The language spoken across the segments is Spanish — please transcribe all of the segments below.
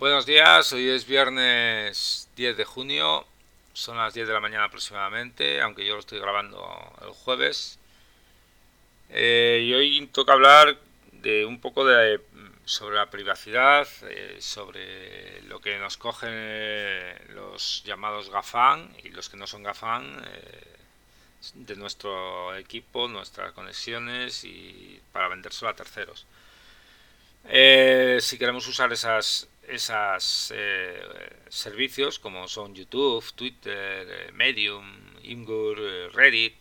Buenos días, hoy es viernes 10 de junio, son las 10 de la mañana aproximadamente, aunque yo lo estoy grabando el jueves. Eh, y hoy toca hablar de un poco de sobre la privacidad, eh, sobre lo que nos cogen eh, los llamados GAFAN y los que no son GAFAN de nuestro equipo, nuestras conexiones y para vendérselo a terceros. si queremos usar esas esos eh, servicios como son YouTube, Twitter, eh, Medium, Imgur, eh, Reddit,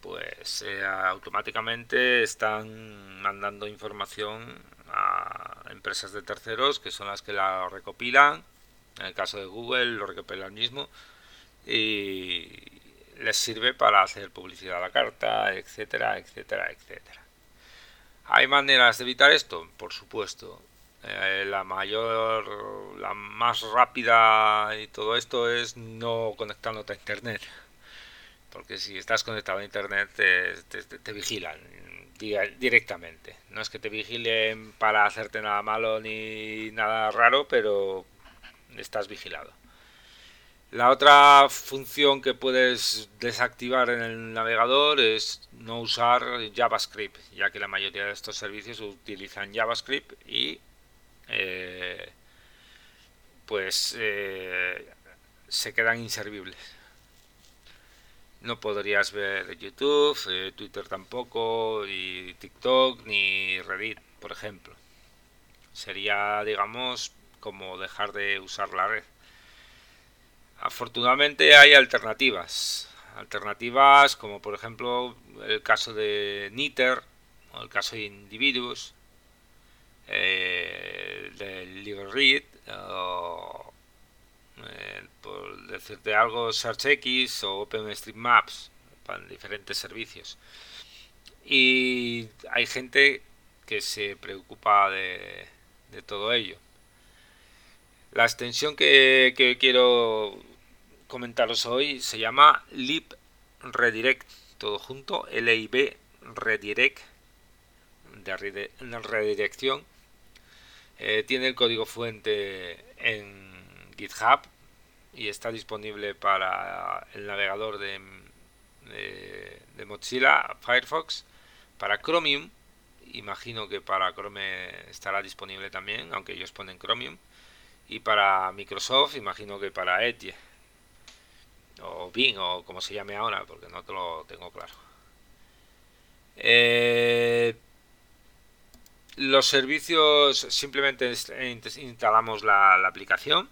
pues automáticamente están mandando información a empresas de terceros que son las que la recopilan. En el caso de Google lo recopilan mismo y les sirve para hacer publicidad a la carta, etcétera, etcétera, etcétera. ¿Hay maneras de evitar esto? Por supuesto. Eh, la mayor, la más rápida y todo esto es no conectándote a internet. Porque si estás conectado a internet te, vigilan directamente. No es que te vigilen para hacerte nada malo ni nada raro, pero estás vigilado. La otra función que puedes desactivar en el navegador es no usar JavaScript, ya que la mayoría de estos servicios utilizan JavaScript y eh, pues eh, se quedan inservibles. No podrías ver YouTube, eh, Twitter tampoco, ni TikTok, ni Reddit, por ejemplo. Sería, digamos, como dejar de usar la red. Afortunadamente hay alternativas. Alternativas como por ejemplo el caso de Niter o el caso de Individuos eh, del LibreRead o eh, por decirte algo SearchX o OpenStreetMaps para diferentes servicios. Y hay gente que se preocupa de, todo ello. La extensión que, quiero comentaros hoy se llama libredirect todo junto LIB redirect de redirección eh, tiene el código fuente en GitHub y está disponible para el navegador de, de, Mozilla, Firefox, para Chromium. Imagino que para Chrome estará disponible también, aunque ellos ponen Chromium. Y para Microsoft, imagino que para Edge. O Bing, o como se llame ahora, porque no te lo tengo claro. Eh, los servicios simplemente instalamos la, aplicación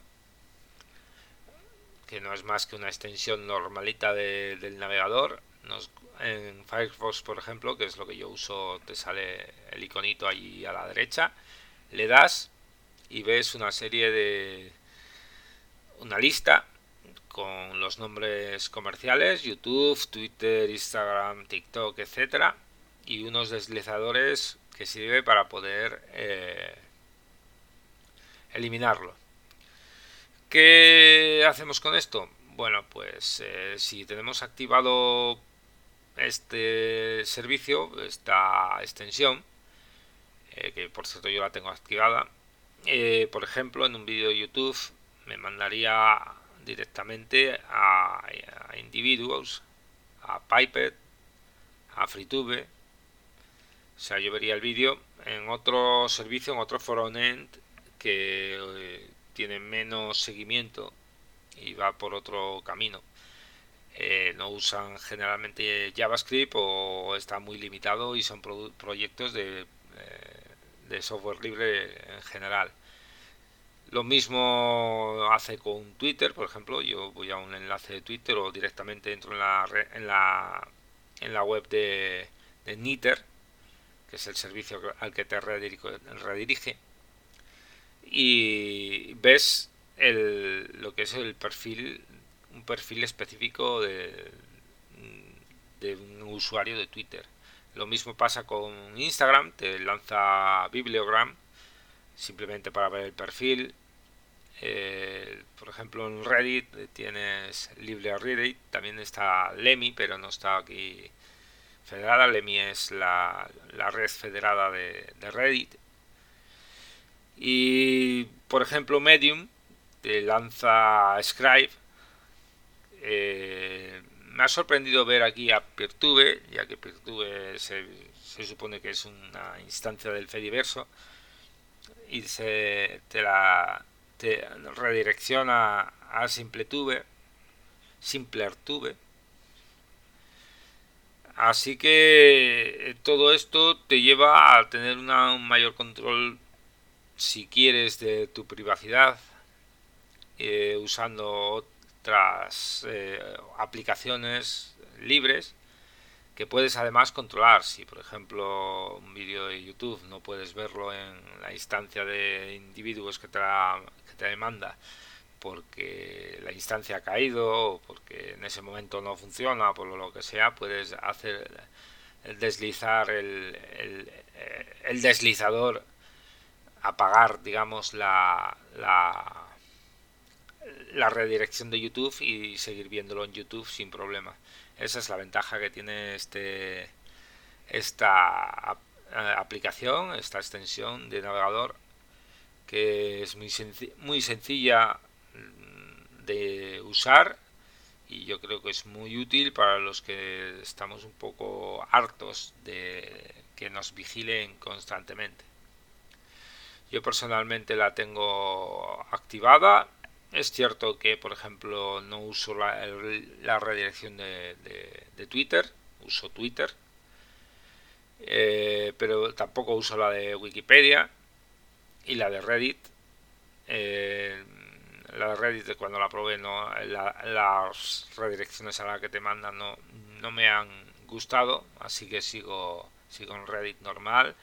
que no es más que una extensión normalita del navegador. En Firefox por ejemplo que es lo que yo uso te sale el iconito ahí a la derecha le das y ves una serie de una lista con los nombres comerciales YouTube, Twitter, Instagram, TikTok, etcétera y unos deslizadores sirve para poder eh, eliminarlo. ¿Qué hacemos con esto? Bueno, pues eh, si tenemos activado este servicio, esta extensión, eh, que por cierto yo la tengo activada, por ejemplo en un vídeo de YouTube me mandaría directamente a, a individuos, a Pipet, a FreeTube, o sea, yo vería el vídeo en otro servicio, en otro frontend que eh, tiene menos seguimiento y va por otro camino. Eh, no usan generalmente JavaScript o está muy limitado y son proyectos de, eh, de software libre en general. Lo mismo hace con Twitter, por ejemplo, yo voy a un enlace de Twitter o directamente entro en la, en la, en la web de, de Niter que es el servicio al que te redirige, y ves el, lo que es el perfil, un perfil específico de, un usuario de Twitter. Lo mismo pasa con Instagram, te lanza Bibliogram simplemente para ver el perfil. Eh, por ejemplo, en Reddit tienes LibreReddit, también está Lemmy, pero no está aquí federada. Lemmy es la, red federada de, Reddit. Y por ejemplo, Medium te lanza Scribe. Eh, me ha sorprendido ver aquí a Peertube, ya que Peertube se, se supone que es una instancia del Fediverso y se te la te redirecciona a SimpleTube, SimplerTube. Así que eh, todo esto te lleva a tener un mayor control si quieres de tu privacidad eh, usando otras eh, aplicaciones libres que puedes además controlar. Si por ejemplo un vídeo de YouTube no puedes verlo en la instancia de individuos que te, que te demanda porque la instancia ha caído o porque en ese momento no funciona, por lo que sea, puedes hacer deslizar el, el, deslizador apagar digamos la, la, la redirección de YouTube y seguir viéndolo en YouTube sin problema. Esa es la ventaja que tiene este esta eh, aplicación, esta extensión de navegador que es muy, muy sencilla de usar y yo creo que es muy útil para los que estamos un poco hartos de que nos vigilen constantemente. Yo personalmente la tengo activada es cierto que, por ejemplo, no uso la, redirección de, de, Twitter, uso Twitter, eh, pero tampoco uso la de Wikipedia y la de Reddit. Eh, la Reddit cuando la probé no las redirecciones a la que te mandan no, no me han gustado así que sigo sigo en Reddit normal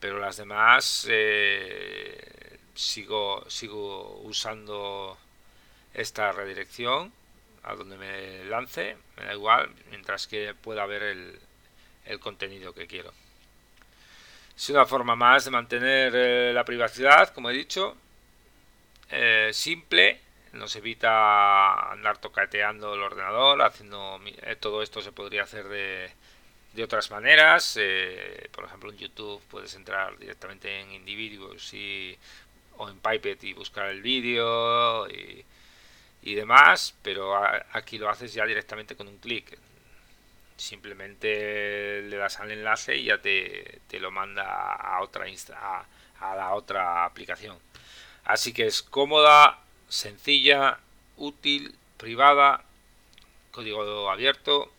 pero las demás eh, sigo, sigo usando esta redirección a donde me lance, me da igual, mientras que pueda ver el, el contenido que quiero. Es una forma más de mantener eh, la privacidad, como he dicho, eh, simple, nos evita andar tocateando el ordenador, haciendo eh, todo esto se podría hacer de, de otras maneras, por ejemplo en YouTube puedes entrar directamente en individuos y o en Pipet y buscar el vídeo y, demás, pero aquí lo haces ya directamente con un clic. Simplemente le das al enlace y ya te, lo manda a otra a, a la otra aplicación. Así que es cómoda, sencilla, útil, privada, código abierto.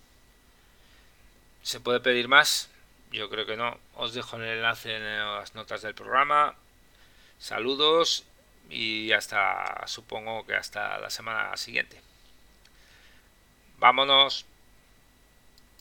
¿Se puede pedir más? Yo creo que no. Os dejo el enlace en las notas del programa. Saludos y hasta, supongo que hasta la semana siguiente. Vámonos.